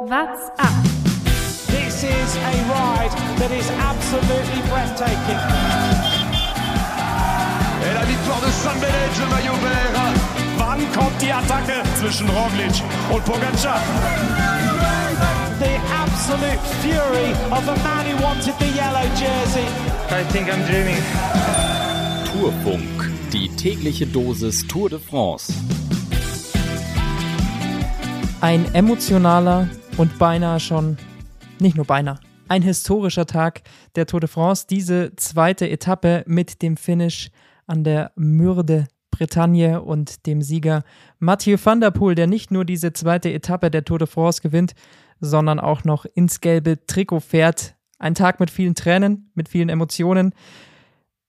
What's up? This is a ride that is absolutely breathtaking. Et la victoire de San Benedge, le maillot vert. Wann kommt die Attacke zwischen Roglic und Pogacar? The absolute fury of a man who wanted the yellow jersey. I think I'm dreaming. Tourfunk, die tägliche Dosis Tour de France. Ein emotionaler und beinahe schon, nicht nur beinahe, ein historischer Tag der Tour de France. Diese zweite Etappe mit dem Finish an der Mürde Bretagne und dem Sieger Mathieu van der Poel, der nicht nur diese zweite Etappe der Tour de France gewinnt, sondern auch noch ins gelbe Trikot fährt. Ein Tag mit vielen Tränen, mit vielen Emotionen,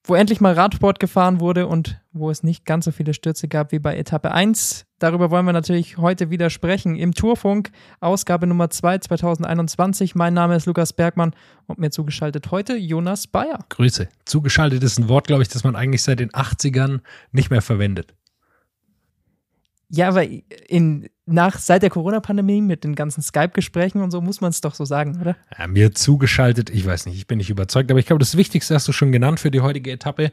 wo endlich mal Radsport gefahren wurde und wo es nicht ganz so viele Stürze gab wie bei Etappe 1. Darüber wollen wir natürlich heute wieder sprechen im Tourfunk, Ausgabe Nummer 2 2021. Mein Name ist Lukas Bergmann und mir zugeschaltet heute Jonas Bayer. Grüße. Zugeschaltet ist ein Wort, glaube ich, das man eigentlich seit den 80ern nicht mehr verwendet. Ja, aber in, nach, seit der Corona-Pandemie mit den ganzen Skype-Gesprächen und so muss man es doch so sagen, oder? Ja, mir zugeschaltet, ich weiß nicht, ich bin nicht überzeugt, aber ich glaube, das Wichtigste hast du schon genannt für die heutige Etappe.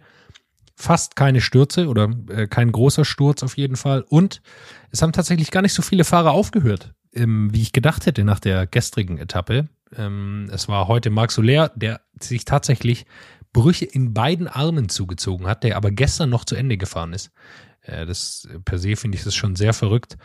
Fast keine Stürze oder äh, kein großer Sturz auf jeden Fall. Und es haben tatsächlich gar nicht so viele Fahrer aufgehört, ähm, wie ich gedacht hätte nach der gestrigen Etappe. Ähm, es war heute Marc Soler, der sich tatsächlich Brüche in beiden Armen zugezogen hat, der aber gestern noch zu Ende gefahren ist. Äh, das per se finde ich das schon sehr verrückt.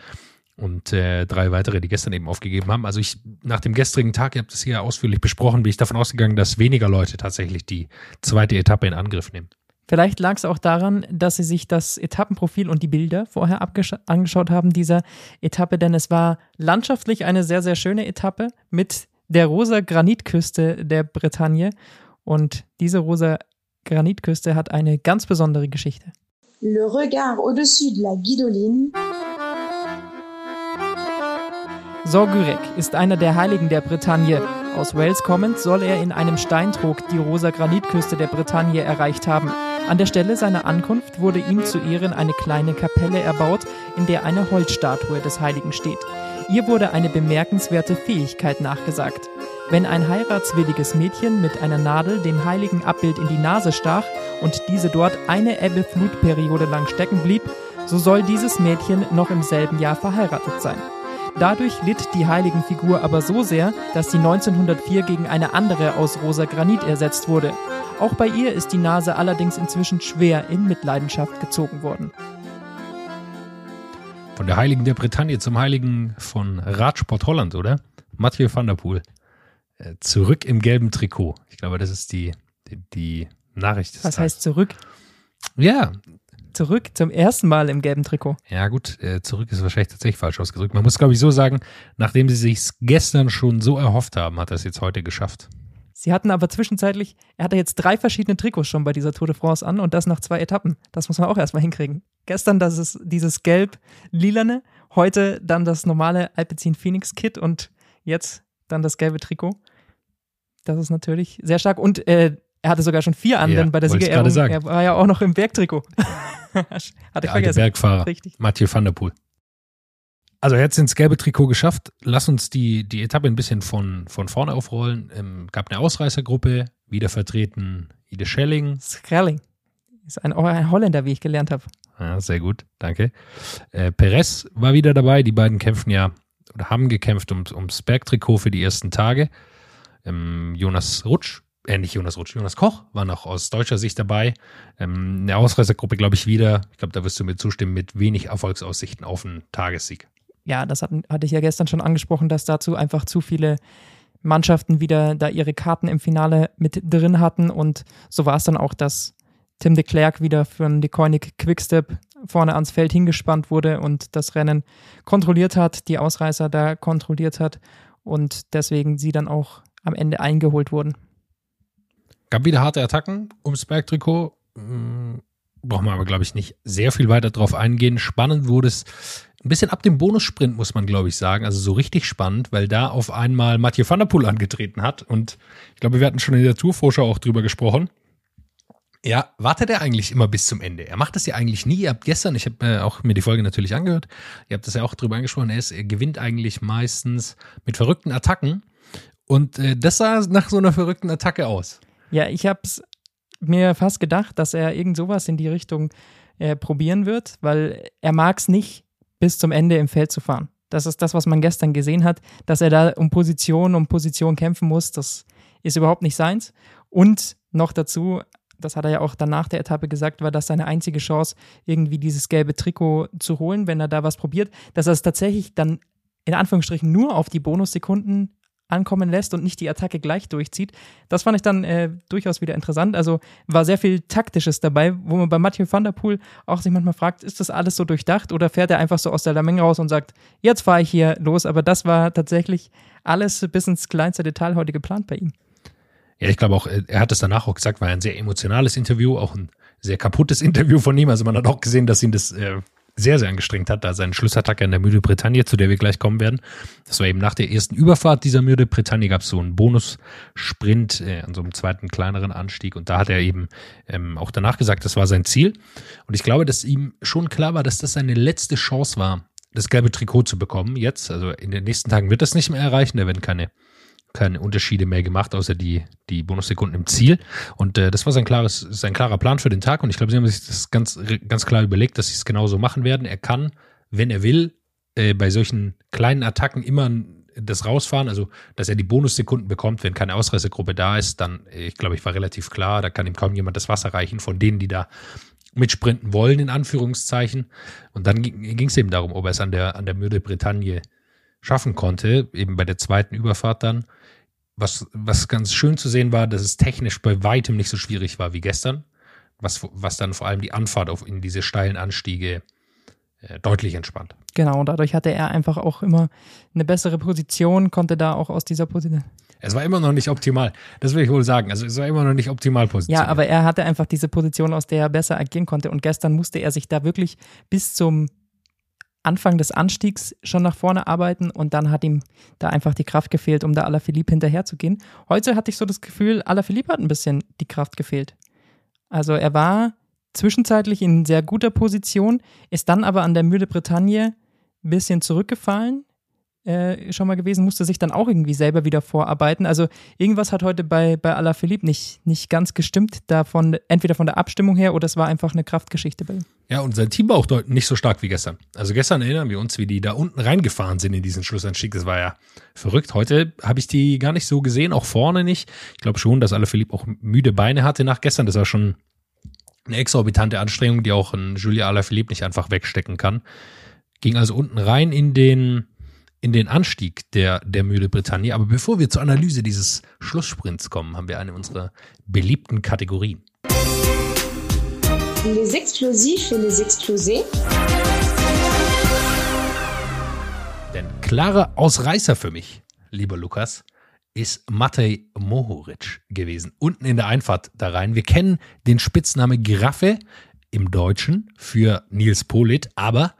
Und äh, drei weitere, die gestern eben aufgegeben haben. Also ich, nach dem gestrigen Tag, ihr habt es hier ausführlich besprochen, bin ich davon ausgegangen, dass weniger Leute tatsächlich die zweite Etappe in Angriff nehmen. Vielleicht lag es auch daran, dass sie sich das Etappenprofil und die Bilder vorher angeschaut haben dieser Etappe, denn es war landschaftlich eine sehr, sehr schöne Etappe mit der rosa Granitküste der Bretagne. Und diese rosa Granitküste hat eine ganz besondere Geschichte. Le regard au-dessus de la Guidoline. Sorgurek ist einer der Heiligen der Bretagne. Aus Wales kommend soll er in einem Steintrog die rosa Granitküste der Bretagne erreicht haben. An der Stelle seiner Ankunft wurde ihm zu Ehren eine kleine Kapelle erbaut, in der eine Holzstatue des Heiligen steht. Ihr wurde eine bemerkenswerte Fähigkeit nachgesagt. Wenn ein heiratswilliges Mädchen mit einer Nadel dem heiligen Abbild in die Nase stach und diese dort eine Ebbe-Flutperiode lang stecken blieb, so soll dieses Mädchen noch im selben Jahr verheiratet sein. Dadurch litt die heiligen Figur aber so sehr, dass sie 1904 gegen eine andere aus rosa Granit ersetzt wurde. Auch bei ihr ist die Nase allerdings inzwischen schwer in Mitleidenschaft gezogen worden. Von der Heiligen der Bretagne zum Heiligen von Radsport Holland, oder? Mathieu van der Poel. Äh, zurück im gelben Trikot. Ich glaube, das ist die, die, die Nachricht. Was heißt zurück? Ja. Zurück zum ersten Mal im gelben Trikot. Ja, gut, äh, zurück ist wahrscheinlich tatsächlich falsch ausgedrückt. Man muss, glaube ich, so sagen, nachdem sie sich gestern schon so erhofft haben, hat er es jetzt heute geschafft. Sie hatten aber zwischenzeitlich, er hatte jetzt drei verschiedene Trikots schon bei dieser Tour de France an und das nach zwei Etappen. Das muss man auch erstmal hinkriegen. Gestern das ist dieses gelb-lilane, heute dann das normale Alpecin Phoenix Kit und jetzt dann das gelbe Trikot. Das ist natürlich sehr stark. Und äh, er hatte sogar schon vier an, Ja, bei der ich Siegerehrung, sagen. er war ja auch noch im Bergtrikot. hatte ich Der alte vergessen. Bergfahrer. Richtig. Mathieu van der Poel. Also er hat es ins gelbe Trikot geschafft. Lass uns die, die Etappe ein bisschen von, von vorne aufrollen. Ähm, gab eine Ausreißergruppe, wieder vertreten Ide Schelling. Skrelling. Ist ein, ein Holländer, wie ich gelernt habe. Ja, sehr gut, danke. Äh, Perez war wieder dabei. Die beiden kämpfen ja oder haben gekämpft ums, ums Bergtrikot für die ersten Tage. Ähm, Jonas Rutsch, äh, nicht Jonas Rutsch, Jonas Koch war noch aus deutscher Sicht dabei. Ähm, eine Ausreißergruppe, glaube ich, wieder. Ich glaube, da wirst du mir zustimmen, mit wenig Erfolgsaussichten auf einen Tagessieg. ja, das hatten, hatte ich ja gestern schon angesprochen, dass dazu einfach zu viele Mannschaften wieder da ihre Karten im Finale mit drin hatten und so war es dann auch, dass Tim de Klerk wieder für einen Deconic Quickstep vorne ans Feld hingespannt wurde und das Rennen kontrolliert hat, die Ausreißer da kontrolliert hat und deswegen sie dann auch am Ende eingeholt wurden. Gab wieder harte Attacken ums Bergtrikot. Hm, Braucht man aber, glaube ich, nicht sehr viel weiter drauf eingehen. Spannend wurde es ein bisschen ab dem Bonussprint, muss man, glaube ich, sagen. Also so richtig spannend, weil da auf einmal Mathieu van der Poel angetreten hat. Und ich glaube, wir hatten schon in der Tourvorschau auch drüber gesprochen. Ja, wartet er eigentlich immer bis zum Ende? Er macht das ja eigentlich nie. Ihr habt gestern, ich habe äh, auch mir die Folge natürlich angehört, ihr habt das ja auch drüber angesprochen, er, ist, er gewinnt eigentlich meistens mit verrückten Attacken. Und äh, das sah nach so einer verrückten Attacke aus. Ja, ich habe es mir fast gedacht, dass er irgend sowas in die Richtung äh, probieren wird, weil er mag es nicht, bis zum Ende im Feld zu fahren. Das ist das, was man gestern gesehen hat, dass er da um Position, um Position kämpfen muss. Das ist überhaupt nicht seins. Und noch dazu, das hat er ja auch danach der Etappe gesagt, war das seine einzige Chance, irgendwie dieses gelbe Trikot zu holen, wenn er da was probiert, dass er es tatsächlich dann in Anführungsstrichen nur auf die Bonussekunden ankommen lässt und nicht die Attacke gleich durchzieht. Das fand ich dann äh, durchaus wieder interessant. Also war sehr viel Taktisches dabei, wo man bei Mathieu van der Poel auch sich manchmal fragt, ist das alles so durchdacht oder fährt er einfach so aus der Menge raus und sagt, jetzt fahre ich hier los. Aber das war tatsächlich alles bis ins kleinste Detail heute geplant bei ihm. Ja, ich glaube auch, er hat es danach auch gesagt, war ein sehr emotionales Interview, auch ein sehr kaputtes Interview von ihm. Also man hat auch gesehen, dass ihn das äh, sehr, sehr angestrengt hat, da seine Schlussattacke in der Müde Bretagne, zu der wir gleich kommen werden. Das war eben nach der ersten Überfahrt dieser Müde Bretagne, gab es so einen Bonussprint äh, an so einem zweiten kleineren Anstieg und da hat er eben ähm, auch danach gesagt, das war sein Ziel. Und ich glaube, dass ihm schon klar war, dass das seine letzte Chance war, das gelbe Trikot zu bekommen. Jetzt, also in den nächsten Tagen wird das nicht mehr erreichen, da werden keine keine Unterschiede mehr gemacht, außer die, die Bonussekunden im Ziel. Und äh, das war sein, klares, sein klarer Plan für den Tag. Und ich glaube, sie haben sich das ganz, ganz klar überlegt, dass sie es genauso machen werden. Er kann, wenn er will, äh, bei solchen kleinen Attacken immer das rausfahren, also dass er die Bonussekunden bekommt, wenn keine Ausreißergruppe da ist, dann, äh, ich glaube, ich war relativ klar, da kann ihm kaum jemand das Wasser reichen, von denen, die da mitsprinten wollen, in Anführungszeichen. Und dann ging es eben darum, ob er es an der, an der Mürde Bretagne schaffen konnte, eben bei der zweiten Überfahrt dann. Was, was ganz schön zu sehen war, dass es technisch bei weitem nicht so schwierig war wie gestern, was, was dann vor allem die Anfahrt auf in diese steilen Anstiege äh, deutlich entspannt. Genau, und dadurch hatte er einfach auch immer eine bessere Position, konnte da auch aus dieser Position. Es war immer noch nicht optimal, das will ich wohl sagen. Also es war immer noch nicht optimal positioniert. Ja, aber er hatte einfach diese Position, aus der er besser agieren konnte. Und gestern musste er sich da wirklich bis zum Anfang des Anstiegs schon nach vorne arbeiten und dann hat ihm da einfach die Kraft gefehlt, um da Alaphilippe hinterherzugehen. Heute hatte ich so das Gefühl, Alaphilippe hat ein bisschen die Kraft gefehlt. Also er war zwischenzeitlich in sehr guter Position, ist dann aber an der Mühle Bretagne ein bisschen zurückgefallen, äh, schon mal gewesen, musste sich dann auch irgendwie selber wieder vorarbeiten. Also irgendwas hat heute bei, bei Alaphilippe nicht, nicht ganz gestimmt, davon, entweder von der Abstimmung her oder es war einfach eine Kraftgeschichte. Ja, und sein Team war auch nicht so stark wie gestern. Also gestern erinnern wir uns, wie die da unten reingefahren sind in diesen Schlussanstieg. Das war ja verrückt. Heute habe ich die gar nicht so gesehen, auch vorne nicht. Ich glaube schon, dass Alaphilippe auch müde Beine hatte nach gestern. Das war schon eine exorbitante Anstrengung, die auch ein Julia Alaphilippe nicht einfach wegstecken kann. Ging also unten rein in den in den Anstieg der, der Mühle Bretagne. Aber bevor wir zur Analyse dieses Schlusssprints kommen, haben wir eine unserer beliebten Kategorien. Les explosifs et les explosés. Denn klarer Ausreißer für mich, lieber Lukas, ist Matej Mohoric gewesen. Unten in der Einfahrt da rein. Wir kennen den Spitznamen Giraffe im Deutschen für Nils Polit, aber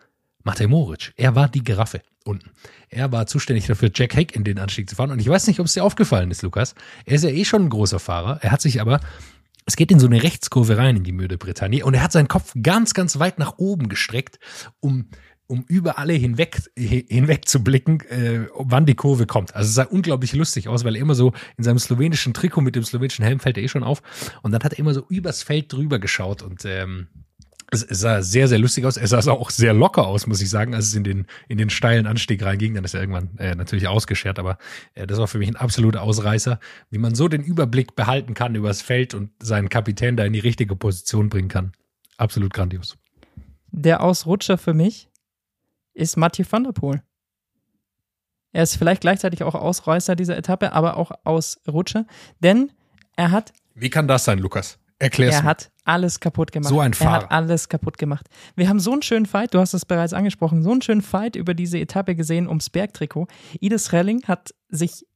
Matej Mohoric, er war die Giraffe unten. Er war zuständig dafür, Jack Hack in den Anstieg zu fahren. Und ich weiß nicht, ob es dir aufgefallen ist, Lukas. Er ist ja eh schon ein großer Fahrer. Er hat sich aber, es geht in so eine Rechtskurve rein in die Müde Bretagne und er hat seinen Kopf ganz, ganz weit nach oben gestreckt, um um über alle hinweg, hinweg zu blicken, äh, wann die Kurve kommt. Also es sah unglaublich lustig aus, weil er immer so in seinem slowenischen Trikot mit dem slowenischen Helm fällt er eh schon auf. Und dann hat er immer so übers Feld drüber geschaut und ähm, es, sah sehr, sehr lustig aus. Es sah auch sehr locker aus, muss ich sagen, als es in den, in den steilen Anstieg reinging. Dann ist er irgendwann äh, natürlich ausgeschert, aber äh, das war für mich ein absoluter Ausreißer, wie man so den Überblick behalten kann übers Feld und seinen Kapitän da in die richtige Position bringen kann. Absolut grandios. Der Ausrutscher für mich ist Mathieu van der Poel. Er ist vielleicht gleichzeitig auch Ausreißer dieser Etappe, aber auch Ausrutscher, denn er hat. Wie kann das sein, Lukas? Erklär's Er hat alles kaputt gemacht. So ein Fahrer. Er hat alles kaputt gemacht. Wir haben so einen schönen Fight, du hast es bereits angesprochen, so einen schönen Fight über diese Etappe gesehen ums Bergtrikot. Ides Relling hat sich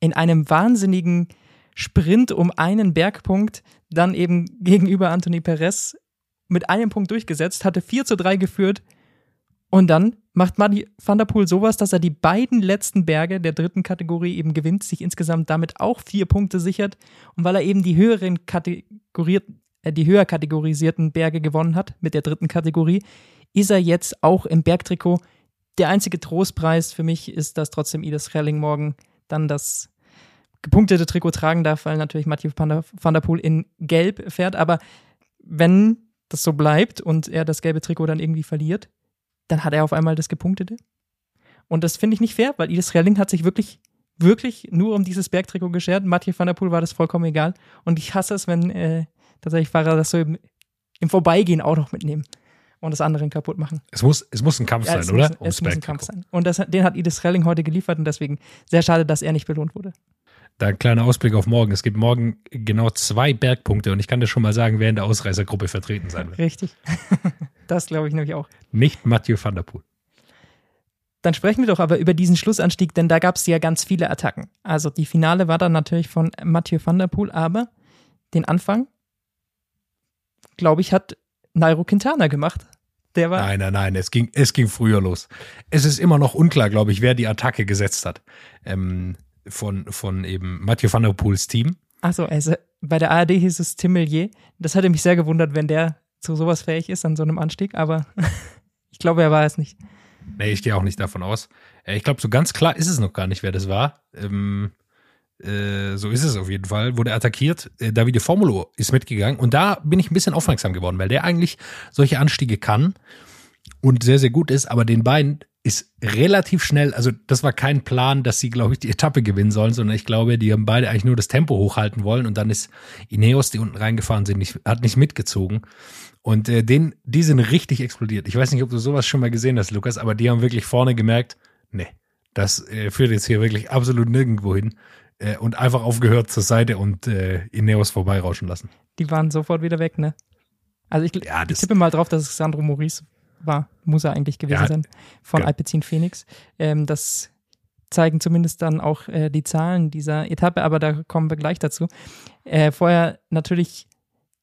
in einem wahnsinnigen Sprint um einen Bergpunkt dann eben gegenüber Anthony Perez mit einem Punkt durchgesetzt, hatte 4 zu 3 geführt und dann macht Madi van der Poel sowas, dass er die beiden letzten Berge der dritten Kategorie eben gewinnt, sich insgesamt damit auch vier Punkte sichert. Und weil er eben die höheren Kategorien, die höher kategorisierten Berge gewonnen hat mit der dritten Kategorie, ist er jetzt auch im Bergtrikot. Der einzige Trostpreis für mich ist, dass trotzdem Ida Relling morgen dann das gepunktete Trikot tragen darf, weil natürlich Mathieu van der Poel in Gelb fährt. Aber wenn das so bleibt und er das gelbe Trikot dann irgendwie verliert, dann hat er auf einmal das gepunktete. Und das finde ich nicht fair, weil Idis Relling hat sich wirklich, wirklich nur um dieses Bergtrikot geschert. Mathieu van der Poel war das vollkommen egal. Und ich hasse es, wenn äh, tatsächlich Fahrer das so im, im Vorbeigehen auch noch mitnehmen und das anderen kaputt machen. Es muss, es muss ein Kampf ja, sein, oder? Muss, es muss ein Kampf sein. Und das, den hat Idis Relling heute geliefert und deswegen sehr schade, dass er nicht belohnt wurde. Da ein kleiner Ausblick auf morgen. Es gibt morgen genau zwei Bergpunkte und ich kann dir schon mal sagen, wer in der Ausreißergruppe vertreten sein wird. Richtig. das glaube ich nämlich auch. Nicht Mathieu van der Poel. Dann sprechen wir doch aber über diesen Schlussanstieg, denn da gab es ja ganz viele Attacken. Also die Finale war dann natürlich von Mathieu van der Poel, aber den Anfang, glaube ich, hat Nairo Quintana gemacht. Der war nein, nein, nein, es ging, es ging früher los. Es ist immer noch unklar, glaube ich, wer die Attacke gesetzt hat. Ähm, von, von eben Mathieu van der Poels Team. Achso, also bei der ARD hieß es Tim Millier. Das hätte mich sehr gewundert, wenn der zu sowas fähig ist an so einem Anstieg, aber ich glaube, er war es nicht. Nee, ich gehe auch nicht davon aus. Ich glaube, so ganz klar ist es noch gar nicht, wer das war. Ähm, äh, so ist es auf jeden Fall. Wurde attackiert. Äh, Davide Formulo ist mitgegangen und da bin ich ein bisschen aufmerksam geworden, weil der eigentlich solche Anstiege kann und sehr, sehr gut ist, aber den beiden ist relativ schnell, also das war kein Plan, dass sie, glaube ich, die Etappe gewinnen sollen, sondern ich glaube, die haben beide eigentlich nur das Tempo hochhalten wollen und dann ist Ineos, die unten reingefahren sind, nicht, hat nicht mitgezogen. Und äh, den, die sind richtig explodiert. Ich weiß nicht, ob du sowas schon mal gesehen hast, Lukas, aber die haben wirklich vorne gemerkt, nee, das äh, führt jetzt hier wirklich absolut nirgendwo hin äh, und einfach aufgehört zur Seite und äh, Ineos vorbeirauschen lassen. Die waren sofort wieder weg, ne? Also ich, ja, ich tippe mal drauf, dass es Sandro Maurice war, muss er eigentlich gewesen ja, sein, von ja. Alpecin Phoenix. Ähm, das zeigen zumindest dann auch äh, die Zahlen dieser Etappe, aber da kommen wir gleich dazu. Äh, vorher natürlich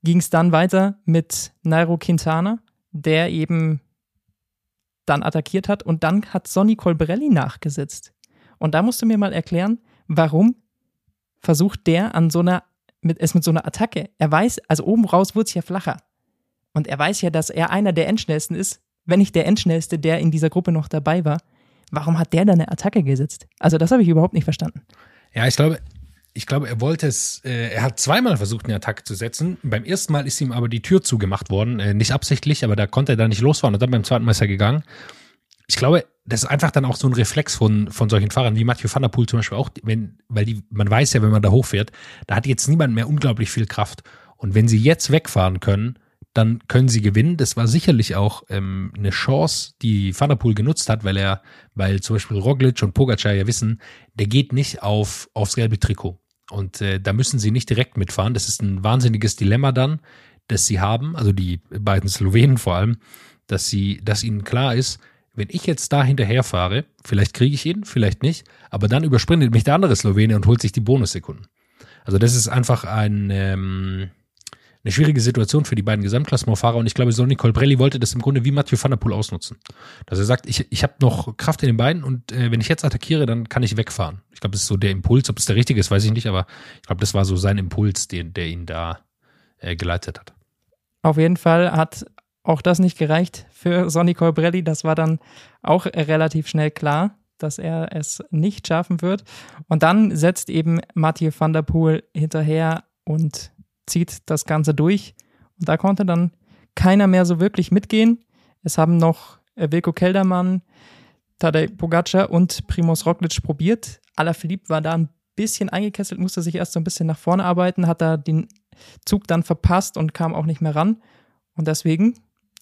ging es dann weiter mit Nairo Quintana, der eben dann attackiert hat und dann hat Sonny Colbrelli nachgesetzt. Und da musst du mir mal erklären, warum versucht der an so einer, mit, es mit so einer Attacke, er weiß, also oben raus wurde es ja flacher. Und er weiß ja, dass er einer der Endschnellsten ist wenn nicht der Endschnellste, der in dieser Gruppe noch dabei war, warum hat der da eine Attacke gesetzt? Also das habe ich überhaupt nicht verstanden. Ja, ich glaube, ich glaube, er wollte es, äh, er hat zweimal versucht, eine Attacke zu setzen. Beim ersten Mal ist ihm aber die Tür zugemacht worden, äh, nicht absichtlich, aber da konnte er da nicht losfahren und dann beim zweiten Mal ist er gegangen. Ich glaube, das ist einfach dann auch so ein Reflex von, von solchen Fahrern wie Mathieu van der Poel zum Beispiel auch, wenn, weil die, man weiß ja, wenn man da hochfährt, da hat jetzt niemand mehr unglaublich viel Kraft. Und wenn sie jetzt wegfahren können, dann können sie gewinnen. Das war sicherlich auch ähm, eine Chance, die Van der Poel genutzt hat, weil er, weil zum Beispiel Roglic und Pogacar ja wissen, der geht nicht auf, aufs gelbe Trikot. Und äh, da müssen sie nicht direkt mitfahren. Das ist ein wahnsinniges Dilemma dann, das sie haben, also die beiden Slowenen vor allem, dass sie, dass ihnen klar ist, wenn ich jetzt da hinterher fahre, vielleicht kriege ich ihn, vielleicht nicht, aber dann übersprintet mich der andere Slowene und holt sich die Bonussekunden. Also das ist einfach ein, ähm, eine schwierige Situation für die beiden Gesamtklassementfahrer und ich glaube, Sonny Colbrelli wollte das im Grunde wie Mathieu van der Poel ausnutzen. Dass er sagt, ich, ich habe noch Kraft in den Beinen und äh, wenn ich jetzt attackiere, dann kann ich wegfahren. Ich glaube, das ist so der Impuls. Ob es der richtige ist, weiß ich nicht, aber ich glaube, das war so sein Impuls, den, der ihn da äh, geleitet hat. Auf jeden Fall hat auch das nicht gereicht für Sonny Colbrelli. Das war dann auch relativ schnell klar, dass er es nicht schaffen wird. Und dann setzt eben Mathieu van der Poel hinterher und zieht das Ganze durch. Und da konnte dann keiner mehr so wirklich mitgehen. Es haben noch Wilko Keldermann, Tadej Pogacar und Primoz Roglic probiert. Alaphilippe war da ein bisschen eingekesselt, musste sich erst so ein bisschen nach vorne arbeiten, hat da den Zug dann verpasst und kam auch nicht mehr ran. Und deswegen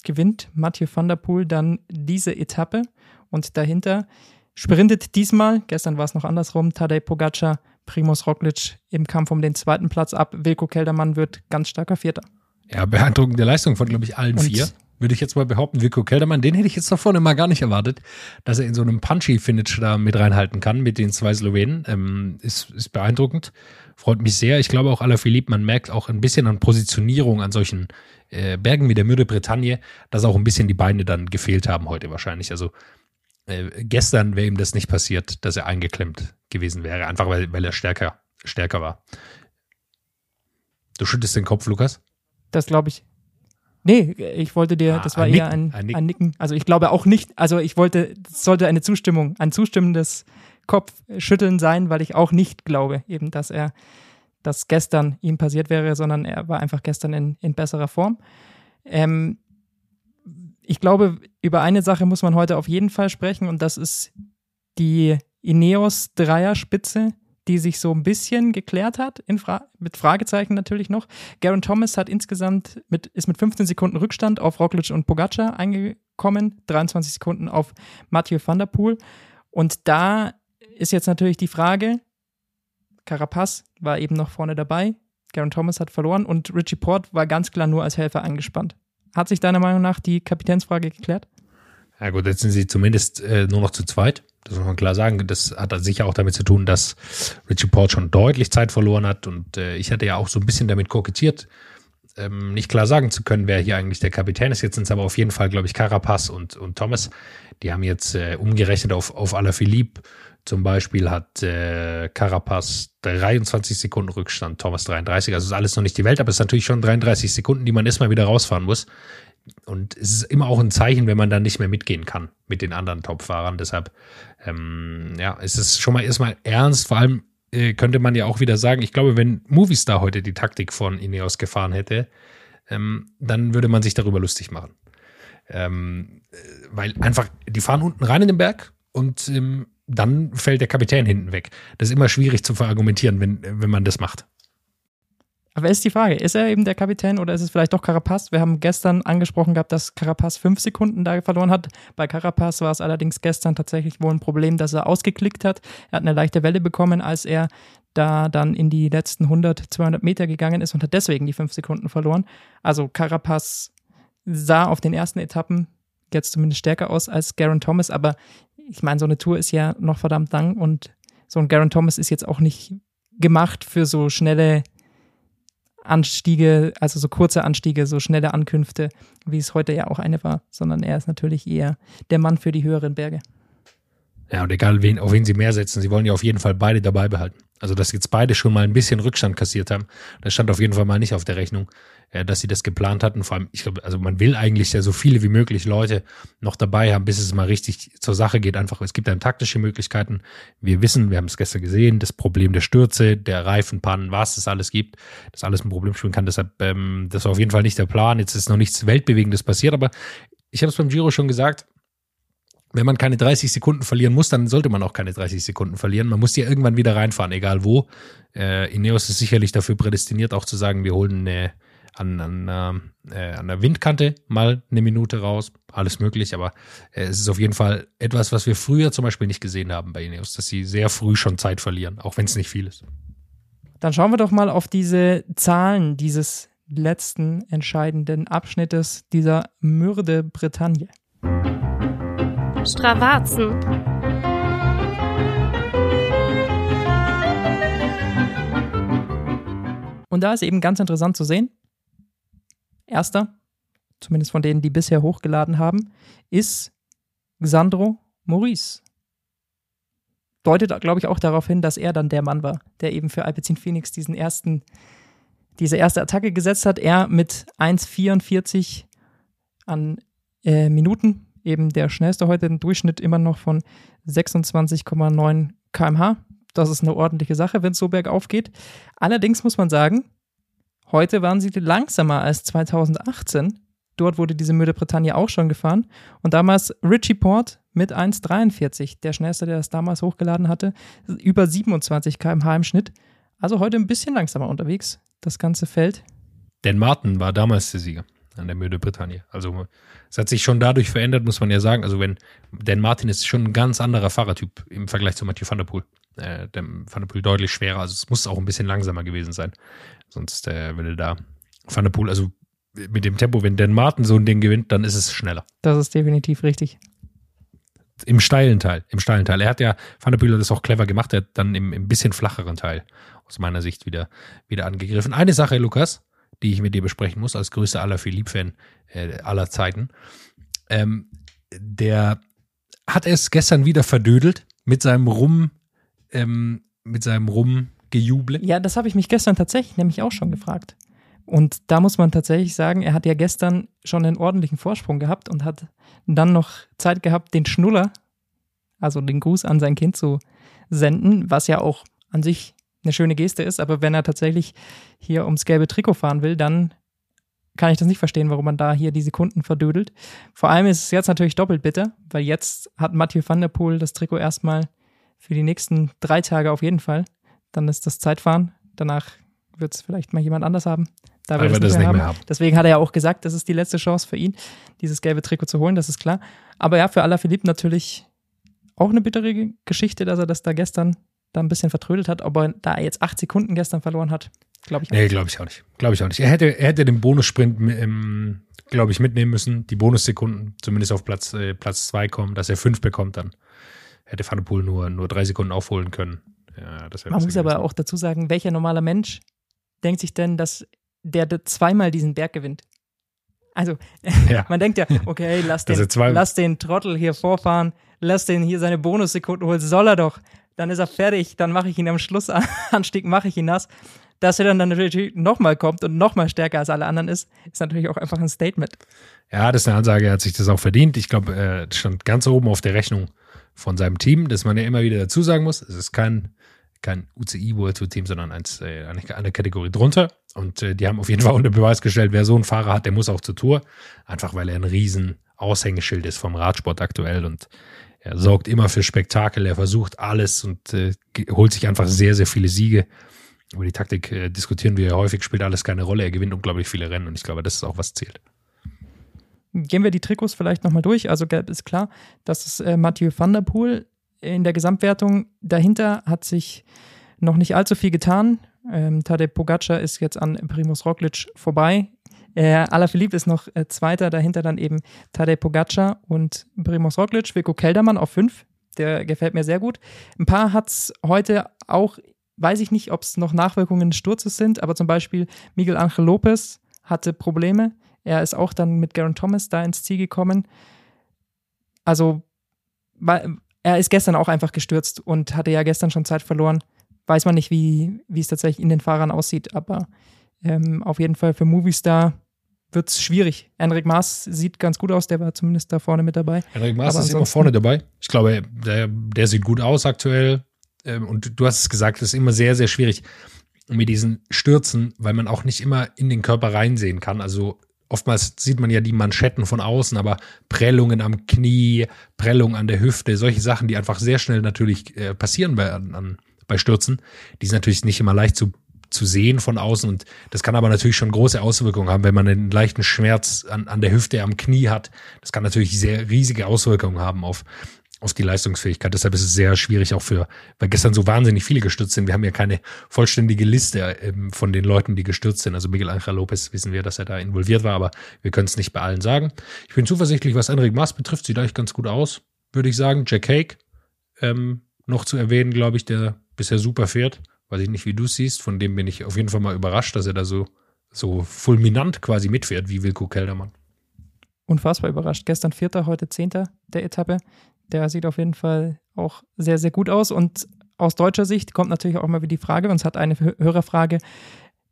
gewinnt Mathieu van der Poel dann diese Etappe und dahinter sprintet diesmal, gestern war es noch andersrum, Tadej Pogacar Primus Roglic im Kampf um den zweiten Platz ab. Wilko Keldermann wird ganz starker Vierter. Ja, beeindruckende Leistung von, glaube ich, allen Und vier. Würde ich jetzt mal behaupten, Wilko Keldermann, den hätte ich jetzt da vorne mal gar nicht erwartet, dass er in so einem Punchy-Finish da mit reinhalten kann mit den zwei Slowenen. Ähm, ist, ist beeindruckend. Freut mich sehr. Ich glaube auch Philipp, man merkt auch ein bisschen an Positionierung an solchen äh, Bergen wie der Mürde Bretagne, dass auch ein bisschen die Beine dann gefehlt haben heute wahrscheinlich. Also äh, gestern wäre ihm das nicht passiert, dass er eingeklemmt gewesen wäre, einfach weil, weil er stärker, stärker war. Du schüttest den Kopf, Lukas? Das glaube ich. Nee, ich wollte dir, Ah, das war ein eher Nicken, ein, ein ein, Nicken. Nicken. Also ich glaube auch nicht, also ich wollte, es sollte eine Zustimmung, ein zustimmendes Kopfschütteln sein, weil ich auch nicht glaube, eben, dass er, dass gestern ihm passiert wäre, sondern er war einfach gestern in, in besserer Form. Ähm, ich glaube, über eine Sache muss man heute auf jeden Fall sprechen und das ist die Ineos-Dreierspitze, die sich so ein bisschen geklärt hat, Fra mit Fragezeichen natürlich noch. Garen Thomas hat insgesamt mit, ist mit 15 Sekunden Rückstand auf Roglic und Pogacar eingekommen, 23 Sekunden auf Mathieu van der Poel. Und da ist jetzt natürlich die Frage, Carapaz war eben noch vorne dabei, Garen Thomas hat verloren und Richie Port war ganz klar nur als Helfer angespannt. Hat sich deiner Meinung nach die Kapitänsfrage geklärt? Ja gut, jetzt sind sie zumindest äh, nur noch zu zweit. Das muss man klar sagen. Das hat sicher auch damit zu tun, dass Richie Port schon deutlich Zeit verloren hat. Und äh, ich hatte ja auch so ein bisschen damit kokettiert, ähm, nicht klar sagen zu können, wer hier eigentlich der Kapitän ist. Jetzt sind es aber auf jeden Fall, glaube ich, Carapaz und, und Thomas. Die haben jetzt äh, umgerechnet auf, auf Alaphilippe. Zum Beispiel hat äh, Carapaz 23 Sekunden Rückstand, Thomas 33. Also ist alles noch nicht die Welt, aber es ist natürlich schon 33 Sekunden, die man erstmal wieder rausfahren muss. Und es ist immer auch ein Zeichen, wenn man dann nicht mehr mitgehen kann mit den anderen Top-Fahrern. Deshalb, ähm, ja, es ist schon mal erstmal ernst. Vor allem äh, könnte man ja auch wieder sagen, ich glaube, wenn Movistar heute die Taktik von Ineos gefahren hätte, ähm, dann würde man sich darüber lustig machen. Ähm, äh, weil einfach, die fahren unten rein in den Berg und ähm, dann fällt der Kapitän hinten weg. Das ist immer schwierig zu verargumentieren, wenn, wenn man das macht. Aber ist die Frage, ist er eben der Kapitän oder ist es vielleicht doch Carapaz? Wir haben gestern angesprochen gehabt, dass Carapaz fünf Sekunden da verloren hat. Bei Carapaz war es allerdings gestern tatsächlich wohl ein Problem, dass er ausgeklickt hat. Er hat eine leichte Welle bekommen, als er da dann in die letzten 100, 200 Meter gegangen ist und hat deswegen die fünf Sekunden verloren. Also Carapaz sah auf den ersten Etappen jetzt zumindest stärker aus als Garen Thomas, aber ich meine, so eine Tour ist ja noch verdammt lang und so ein Garen Thomas ist jetzt auch nicht gemacht für so schnelle Anstiege, also so kurze Anstiege, so schnelle Ankünfte, wie es heute ja auch eine war, sondern er ist natürlich eher der Mann für die höheren Berge. Ja, und egal, wen, auf wen sie mehr setzen, sie wollen ja auf jeden Fall beide dabei behalten. Also, dass jetzt beide schon mal ein bisschen Rückstand kassiert haben, das stand auf jeden Fall mal nicht auf der Rechnung, äh, dass sie das geplant hatten. Vor allem, ich glaube, also man will eigentlich ja so viele wie möglich Leute noch dabei haben, bis es mal richtig zur Sache geht. Einfach, es gibt dann taktische Möglichkeiten. Wir wissen, wir haben es gestern gesehen, das Problem der Stürze, der Reifenpannen, was es alles gibt, dass alles ein Problem spielen kann. Deshalb, ähm, das war auf jeden Fall nicht der Plan. Jetzt ist noch nichts Weltbewegendes passiert, aber ich habe es beim Giro schon gesagt, wenn man keine 30 Sekunden verlieren muss, dann sollte man auch keine 30 Sekunden verlieren. Man muss ja irgendwann wieder reinfahren, egal wo. Äh, Ineos ist sicherlich dafür prädestiniert, auch zu sagen, wir holen eine, an, an, äh, an der Windkante mal eine Minute raus. Alles möglich, aber äh, es ist auf jeden Fall etwas, was wir früher zum Beispiel nicht gesehen haben bei Ineos, dass sie sehr früh schon Zeit verlieren, auch wenn es nicht viel ist. Dann schauen wir doch mal auf diese Zahlen dieses letzten entscheidenden Abschnittes dieser Mürde Bretagne. Stravazen. Und da ist eben ganz interessant zu sehen. Erster, zumindest von denen, die bisher hochgeladen haben, ist Sandro Maurice. Deutet, glaube ich, auch darauf hin, dass er dann der Mann war, der eben für Alpecin Phoenix diesen ersten, diese erste Attacke gesetzt hat. Er mit 1,44 an äh, Minuten, eben der schnellste heute, ein Durchschnitt immer noch von 26,9 km/h. Das ist eine ordentliche Sache, wenn es so bergauf geht. Allerdings muss man sagen, heute waren sie langsamer als 2018. Dort wurde diese Müde Bretagne auch schon gefahren. Und damals Richie Port mit 1,43, der schnellste, der das damals hochgeladen hatte, über 27 km/h im Schnitt. Also heute ein bisschen langsamer unterwegs, das ganze Feld. Dan Martin war damals der Sieger an der Müde Bretagne. Also es hat sich schon dadurch verändert, muss man ja sagen. Also wenn Dan Martin ist schon ein ganz anderer Fahrertyp im Vergleich zu Mathieu van der Poel. Äh, der Van der Poel deutlich schwerer. Also es muss auch ein bisschen langsamer gewesen sein. Sonst äh, würde da Van der Poel, also mit dem Tempo, wenn Dan Martin so ein Ding gewinnt, dann ist es schneller. Das ist definitiv richtig. Im steilen Teil, im steilen Teil. Er hat ja, Van der Poel hat das auch clever gemacht, er hat dann im, im bisschen flacheren Teil aus meiner Sicht wieder, wieder angegriffen. Eine Sache, Lukas, die ich mit dir besprechen muss, als größter aller Philipp-Fan äh, aller Zeiten. Ähm, der hat es gestern wieder verdödelt mit seinem Rum, ähm, mit seinem Rumgejuble. Ja, das habe ich mich gestern tatsächlich nämlich auch schon gefragt. Und da muss man tatsächlich sagen, er hat ja gestern schon einen ordentlichen Vorsprung gehabt und hat dann noch Zeit gehabt, den Schnuller, also den Gruß an sein Kind zu senden, was ja auch an sich eine schöne Geste ist. Aber wenn er tatsächlich hier ums gelbe Trikot fahren will, dann kann ich das nicht verstehen, warum man da hier die Sekunden verdödelt. Vor allem ist es jetzt natürlich doppelt bitter, weil jetzt hat Mathieu van der Poel das Trikot erstmal für die nächsten drei Tage auf jeden Fall. Dann ist das Zeitfahren. Danach wird es vielleicht mal jemand anders haben. Da Weil wir das nicht mehr haben. Deswegen hat er ja auch gesagt, das ist die letzte Chance für ihn, dieses gelbe Trikot zu holen, das ist klar. Aber ja, für Alaphilippe natürlich auch eine bittere Geschichte, dass er das da gestern da ein bisschen vertrödelt hat. Aber da er jetzt acht Sekunden gestern verloren hat, glaube ich auch Nee, glaube ich auch nicht. Glaube ich auch nicht. Er hätte, er hätte den Bonussprint, ähm, glaube ich, mitnehmen müssen. Die Bonussekunden zumindest auf Platz, äh, Platz zwei kommen, dass er fünf bekommt dann. Hätte Van der Poel nur, nur drei Sekunden aufholen können. Ja, Man muss aber auch dazu sagen, welcher normaler Mensch denkt sich denn, dass der zweimal diesen Berg gewinnt? Also, ja. man denkt ja, okay, lass den, lass den Trottel hier vorfahren, lass den hier seine Bonussekunden holen, soll er doch. Dann ist er fertig, dann mache ich ihn am Schlussanstieg, mache ich ihn nass. Dass er dann, dann natürlich nochmal kommt und nochmal stärker als alle anderen ist, ist natürlich auch einfach ein Statement. Ja, das ist eine Ansage, er hat sich das auch verdient. Ich glaube, er stand ganz oben auf der Rechnung von seinem Team, dass man ja immer wieder dazu sagen muss, es ist kein kein UCI World Tour Team, sondern eins, äh, eine, eine Kategorie drunter. Und äh, die haben auf jeden Fall unter Beweis gestellt, wer so einen Fahrer hat, der muss auch zur Tour. Einfach weil er ein riesen Aushängeschild ist vom Radsport aktuell und er sorgt immer für Spektakel, er versucht alles und äh, holt sich einfach sehr, sehr viele Siege. Über die Taktik äh, diskutieren wir ja häufig, spielt alles keine Rolle. Er gewinnt unglaublich viele Rennen und ich glaube, das ist auch was zählt. Gehen wir die Trikots vielleicht nochmal durch. Also gelb ist klar, das ist äh, Mathieu van der Poel in der Gesamtwertung dahinter hat sich noch nicht allzu viel getan. Ähm, Tadej Pogacar ist jetzt an Primus Roglic vorbei. Äh, Alaphilippe ist noch äh, Zweiter, dahinter dann eben Tadej Pogacar und Primus Roglic. Vico Keldermann auf fünf, der gefällt mir sehr gut. Ein paar hat es heute auch, weiß ich nicht, ob es noch Nachwirkungen des Sturzes sind, aber zum Beispiel Miguel Angel Lopez hatte Probleme. Er ist auch dann mit Garen Thomas da ins Ziel gekommen. Also er ist gestern auch einfach gestürzt und hatte ja gestern schon Zeit verloren. Weiß man nicht, wie, wie es tatsächlich in den Fahrern aussieht, aber ähm, auf jeden Fall für Movistar wird es schwierig. Enric Maas sieht ganz gut aus, der war zumindest da vorne mit dabei. Enric Maas ist immer vorne dabei. Ich glaube, der, der sieht gut aus aktuell. Ähm, und du hast es gesagt, es ist immer sehr, sehr schwierig mit diesen Stürzen, weil man auch nicht immer in den Körper reinsehen kann. Also oftmals sieht man ja die Manschetten von außen, aber Prellungen am Knie, Prellungen an der Hüfte, solche Sachen, die einfach sehr schnell natürlich äh, passieren bei, an, bei Stürzen, die sind natürlich nicht immer leicht zu, zu sehen von außen und das kann aber natürlich schon große Auswirkungen haben, wenn man einen leichten Schmerz an, an der Hüfte, am Knie hat. Das kann natürlich sehr riesige Auswirkungen haben auf, auf die Leistungsfähigkeit. Deshalb ist es sehr schwierig auch für, weil gestern so wahnsinnig viele gestürzt sind. Wir haben ja keine vollständige Liste ähm, von den Leuten, die gestürzt sind. Also Miguel Angel Lopez wissen wir, dass er da involviert war, aber wir können es nicht bei allen sagen. Ich bin zuversichtlich, was Enric Maas betrifft, sieht eigentlich ganz gut aus, würde ich sagen. Jack Hake ähm, noch zu erwähnen, glaube ich, der bisher super fährt. Weiß ich nicht, wie du siehst. Von dem bin ich auf jeden Fall mal überrascht, dass er da so, so fulminant quasi mitfährt wie Wilko Keldermann. Unfassbar überrascht. Gestern Vierter, heute Zehnter der Etappe. Der sieht auf jeden Fall auch sehr, sehr gut aus. Und aus deutscher Sicht kommt natürlich auch mal wieder die Frage, uns hat eine Hörerfrage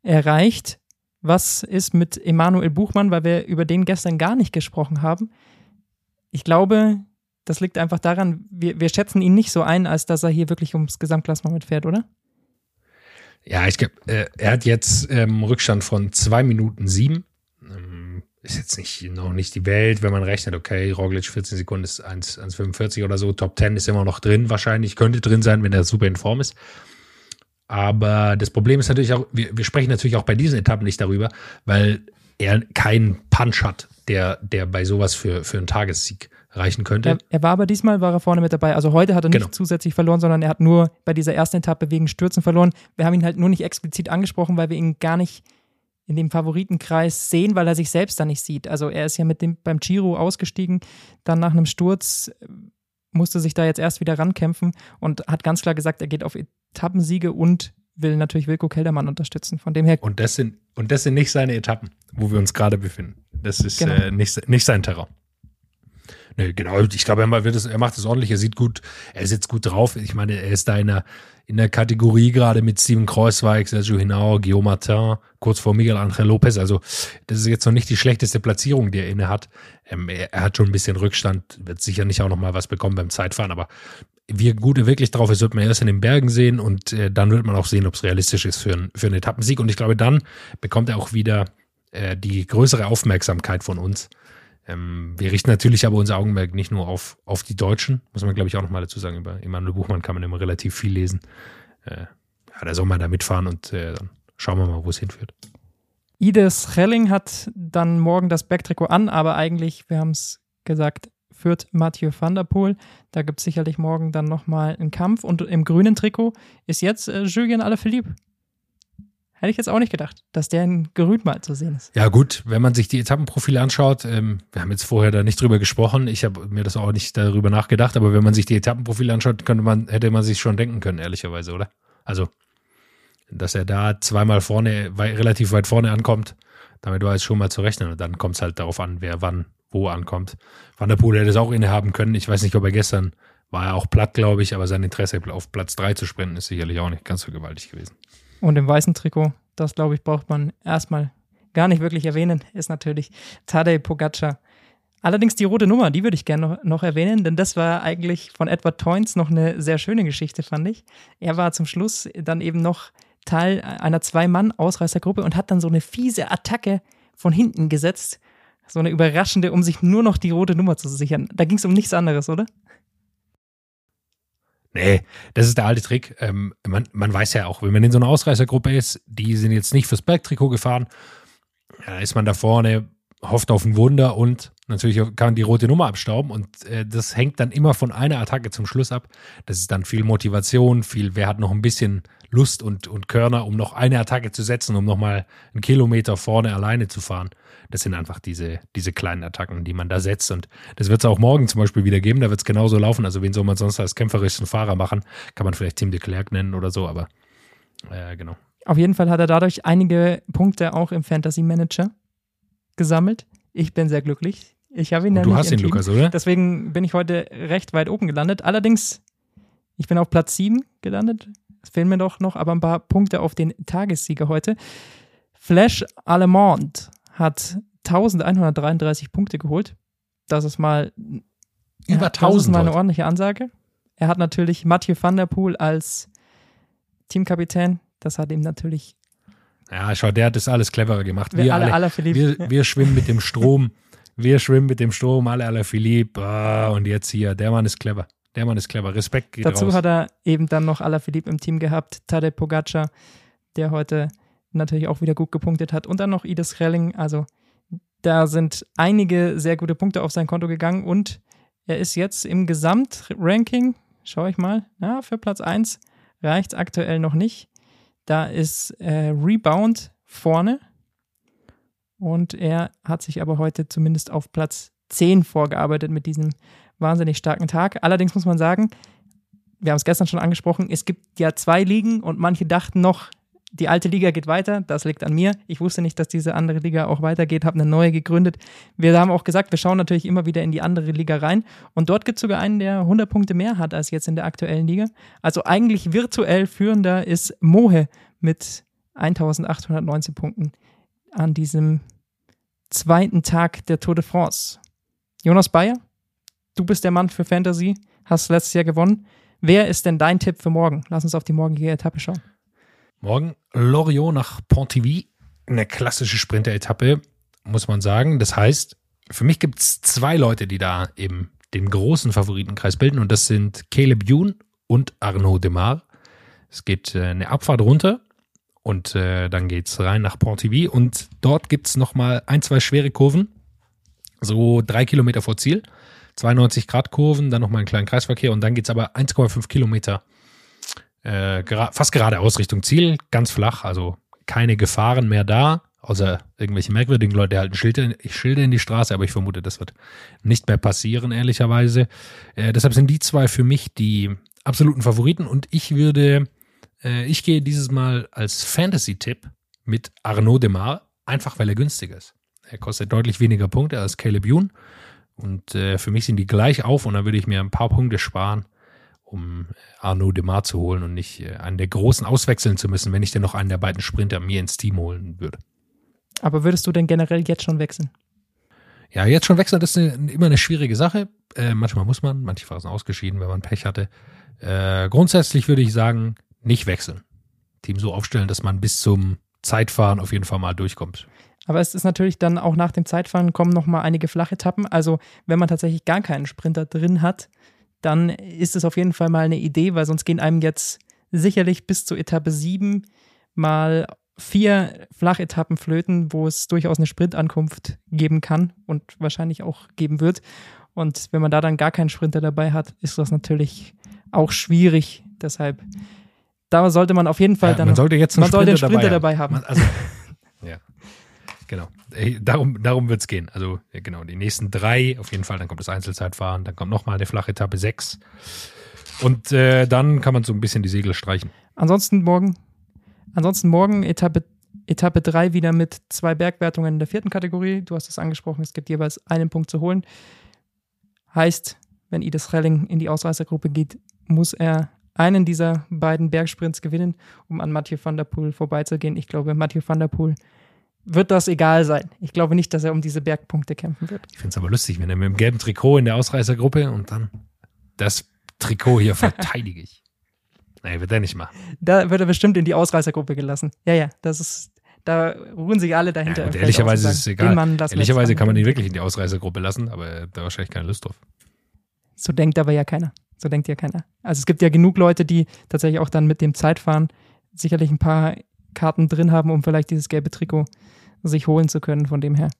erreicht. Was ist mit Emanuel Buchmann, weil wir über den gestern gar nicht gesprochen haben? Ich glaube, das liegt einfach daran, wir, wir schätzen ihn nicht so ein, als dass er hier wirklich ums Gesamtklassement mitfährt, oder? Ja, ich glaube, äh, er hat jetzt ähm, Rückstand von zwei Minuten sieben. Ähm, ist jetzt nicht, noch nicht die Welt, wenn man rechnet, okay, Roglic 14 Sekunden ist 1,45 oder so, Top 10 ist immer noch drin wahrscheinlich, könnte drin sein, wenn er super in Form ist. Aber das Problem ist natürlich auch, wir, wir sprechen natürlich auch bei diesen Etappen nicht darüber, weil er keinen Punch hat, der, der bei sowas für, für einen Tagessieg reichen könnte. Er, er, war aber diesmal war er vorne mit dabei. Also heute hat er nicht genau. zusätzlich verloren, sondern er hat nur bei dieser ersten Etappe wegen Stürzen verloren. Wir haben ihn halt nur nicht explizit angesprochen, weil wir ihn gar nicht in dem Favoritenkreis sehen, weil er sich selbst da nicht sieht. Also er ist ja mit dem beim Giro ausgestiegen, dann nach einem Sturz musste sich da jetzt erst wieder rankämpfen und hat ganz klar gesagt, er geht auf Etappensiege und will natürlich Wilko Keldermann unterstützen. Von dem her. Und das sind, und das sind nicht seine Etappen, wo wir uns gerade befinden. Das ist genau. äh, nicht, nicht sein Terrain. Nee, genau. Ich glaube, er, wird es, er macht es ordentlich. Er sieht gut, er sitzt gut drauf. Ich meine, er ist da in der, in der Kategorie gerade mit Steven Kreuzweig, Sergio Hinao, Guillaume Martin, kurz vor Miguel Angel Lopez. Also, das ist jetzt noch nicht die schlechteste Platzierung, die er inne hat. Ähm, er, er, hat schon ein bisschen Rückstand, wird sicher nicht auch noch mal was bekommen beim Zeitfahren, aber wie gut er wirklich drauf ist, wird man erst in den Bergen sehen und äh, dann wird man auch sehen, ob es realistisch ist für, ein, für einen Etappensieg. Und ich glaube, dann bekommt er auch wieder äh, die größere Aufmerksamkeit von uns. Ähm, wir richten natürlich aber unser Augenmerk nicht nur auf, auf die Deutschen, muss man glaube ich auch nochmal dazu sagen. Über Emanuel Buchmann kann man immer relativ viel lesen. Äh, ja, da soll man da mitfahren und äh, dann schauen wir mal, wo es hinführt. Ides Schelling hat dann morgen das Backtrikot an, aber eigentlich, wir haben es gesagt, führt Mathieu van der Poel. Da gibt es sicherlich morgen dann nochmal einen Kampf. Und im grünen Trikot ist jetzt äh, Julien Alaphilippe. Hätte ich jetzt auch nicht gedacht, dass der in Gerüt mal zu sehen ist. Ja, gut, wenn man sich die Etappenprofile anschaut, ähm, wir haben jetzt vorher da nicht drüber gesprochen, ich habe mir das auch nicht darüber nachgedacht, aber wenn man sich die Etappenprofile anschaut, könnte man, hätte man sich schon denken können, ehrlicherweise, oder? Also, dass er da zweimal vorne, wei relativ weit vorne ankommt, damit war es schon mal zu rechnen. Und dann kommt es halt darauf an, wer wann wo ankommt. Van der Poel hätte es auch innehaben können. Ich weiß nicht, ob er gestern war er auch platt, glaube ich, aber sein Interesse auf Platz 3 zu sprinten ist sicherlich auch nicht ganz so gewaltig gewesen. Und im weißen Trikot, das glaube ich, braucht man erstmal gar nicht wirklich erwähnen, ist natürlich Tadej Pogacar. Allerdings die rote Nummer, die würde ich gerne noch, noch, erwähnen, denn das war eigentlich von Edward Toynes noch eine sehr schöne Geschichte, fand ich. Er war zum Schluss dann eben noch Teil einer Zwei-Mann-Ausreißergruppe und hat dann so eine fiese Attacke von hinten gesetzt. So eine überraschende, um sich nur noch die rote Nummer zu sichern. Da ging es um nichts anderes, oder? Nee, das ist der alte Trick. Ähm, man, man weiß ja auch, wenn man in so einer Ausreißergruppe ist, die sind jetzt nicht fürs Bergtrikot gefahren, da ist man da vorne, hofft auf ein Wunder und natürlich kann die rote Nummer abstauben und äh, das hängt dann immer von einer Attacke zum Schluss ab. Das ist dann viel Motivation, viel, wer hat noch ein bisschen Lust und, und Körner, um noch eine Attacke zu setzen, um nochmal einen Kilometer vorne alleine zu fahren. Das sind einfach diese, diese kleinen Attacken, die man da setzt. Und das wird es auch morgen zum Beispiel wieder geben. Da wird es genauso laufen. Also, wen soll man sonst als kämpferischen Fahrer machen? Kann man vielleicht Tim de Klerk nennen oder so, aber äh, genau. Auf jeden Fall hat er dadurch einige Punkte auch im Fantasy Manager gesammelt. Ich bin sehr glücklich. Ich habe ihn Und Du hast ihn, Team. Lukas, oder? Deswegen bin ich heute recht weit oben gelandet. Allerdings, ich bin auf Platz 7 gelandet. Es fehlen mir doch noch aber ein paar Punkte auf den Tagessieger heute. Flash Allemande hat 1133 Punkte geholt. Das ist mal über ja, 1000. Das ist mal eine ordentliche Ansage. Er hat natürlich Mathieu van der Poel als Teamkapitän. Das hat ihm natürlich. Ja, schau, der hat das alles cleverer gemacht. Wir, alle, alle, wir, wir schwimmen mit dem Strom. wir schwimmen mit dem Strom, alle alle Philippe. Ah, und jetzt hier, der Mann ist clever. Der Mann ist clever. Respekt geht Dazu raus. hat er eben dann noch Alaphilippe im Team gehabt. Tadej Pogacar, der heute natürlich auch wieder gut gepunktet hat. Und dann noch Ides Relling. Also da sind einige sehr gute Punkte auf sein Konto gegangen. Und er ist jetzt im Gesamtranking, schaue ich mal, ja, für Platz 1 reicht es aktuell noch nicht. Da ist äh, Rebound vorne. Und er hat sich aber heute zumindest auf Platz 10 vorgearbeitet mit diesem wahnsinnig starken Tag. Allerdings muss man sagen, wir haben es gestern schon angesprochen, es gibt ja zwei Ligen und manche dachten noch, die alte Liga geht weiter, das liegt an mir. Ich wusste nicht, dass diese andere Liga auch weitergeht, habe eine neue gegründet. Wir haben auch gesagt, wir schauen natürlich immer wieder in die andere Liga rein. Und dort gibt es sogar einen, der 100 Punkte mehr hat als jetzt in der aktuellen Liga. Also eigentlich virtuell führender ist Mohe mit 1819 Punkten an diesem zweiten Tag der Tour de France. Jonas Bayer, du bist der Mann für Fantasy, hast letztes Jahr gewonnen. Wer ist denn dein Tipp für morgen? Lass uns auf die morgige Etappe schauen. Morgen Loriot nach Pontivy. Eine klassische Sprinter-Etappe, muss man sagen. Das heißt, für mich gibt es zwei Leute, die da eben den großen Favoritenkreis bilden. Und das sind Caleb Youn und Arnaud Demar. Es geht äh, eine Abfahrt runter und äh, dann geht es rein nach Pontivy. Und dort gibt es nochmal ein, zwei schwere Kurven. So drei Kilometer vor Ziel. 92 Grad Kurven, dann nochmal einen kleinen Kreisverkehr und dann geht es aber 1,5 Kilometer äh, gera fast geradeaus Richtung Ziel, ganz flach, also keine Gefahren mehr da, außer irgendwelche merkwürdigen Leute halten Schilder, Schilder in die Straße, aber ich vermute, das wird nicht mehr passieren, ehrlicherweise. Äh, deshalb sind die zwei für mich die absoluten Favoriten und ich würde, äh, ich gehe dieses Mal als Fantasy-Tipp mit Arnaud Demar, einfach weil er günstiger ist. Er kostet deutlich weniger Punkte als Caleb Youn Und äh, für mich sind die gleich auf und dann würde ich mir ein paar Punkte sparen, um Arnaud Demar zu holen und nicht äh, einen der Großen auswechseln zu müssen, wenn ich denn noch einen der beiden Sprinter mir ins Team holen würde. Aber würdest du denn generell jetzt schon wechseln? Ja, jetzt schon wechseln, das ist eine, immer eine schwierige Sache. Äh, manchmal muss man, manche sind ausgeschieden, wenn man Pech hatte. Äh, grundsätzlich würde ich sagen, nicht wechseln. Team so aufstellen, dass man bis zum Zeitfahren auf jeden Fall mal durchkommt. Aber es ist natürlich dann auch nach dem Zeitfahren kommen nochmal einige Flachetappen. Also wenn man tatsächlich gar keinen Sprinter drin hat, dann ist es auf jeden Fall mal eine Idee, weil sonst gehen einem jetzt sicherlich bis zur Etappe 7 mal vier Flachetappen flöten, wo es durchaus eine Sprintankunft geben kann und wahrscheinlich auch geben wird. Und wenn man da dann gar keinen Sprinter dabei hat, ist das natürlich auch schwierig. Deshalb, da sollte man auf jeden Fall Ja, dann. man sollte jetzt einen man sollte einen Sprinter Sprinter dabei dabei haben. Also, genau. Darum, darum wird es gehen. Also, genau, die nächsten drei, auf jeden Fall, dann kommt das Einzelzeitfahren, dann kommt nochmal eine flache Etappe sechs. Und äh, dann kann man so ein bisschen die Segel streichen. Ansonsten morgen, ansonsten morgen Etappe, Etappe 3 wieder mit zwei Bergwertungen in der vierten Kategorie. Du hast es angesprochen, es gibt jeweils einen Punkt zu holen. Heißt, wenn Ides Relling in die Ausreißergruppe geht, muss er einen dieser beiden Bergsprints gewinnen, um an Mathieu van der Poel vorbeizugehen. Ich glaube, Mathieu van der Poel wird das egal sein. Ich glaube nicht, dass er um diese Bergpunkte kämpfen wird. Ich finde es aber lustig, wenn er mit dem gelben Trikot in der Ausreißergruppe und dann das Trikot hier verteidige ich. Nee, wird er nicht machen. Da wird er bestimmt in die Ausreißergruppe gelassen. Ja, ja, das ist, da ruhen sich alle dahinter. Ja, Feld ehrlicherweise und ist es egal. Ehrlicherweise kann man ihn wirklich in die Ausreißergruppe lassen, aber er hat da wahrscheinlich keine Lust drauf. So denkt aber ja keiner. So denkt ja keiner. Also es gibt ja genug Leute, die tatsächlich auch dann mit dem Zeitfahren sicherlich ein paar Karten drin haben, um vielleicht dieses gelbe Trikot sich holen zu können. Von dem her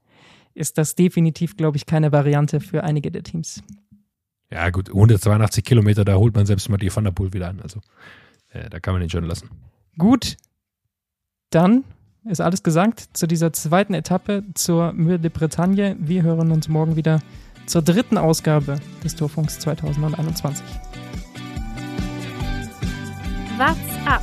ist das definitiv, glaube ich, keine Variante für einige der Teams. Ja, gut, 182 Kilometer, da holt man selbst mal die Van der Poel wieder an. Also, äh, da kann man ihn schon lassen. Gut, dann ist alles gesagt zu dieser zweiten Etappe zur Mühe de Bretagne. Wir hören uns morgen wieder zur dritten Ausgabe des Tourfunks 2021. What's up?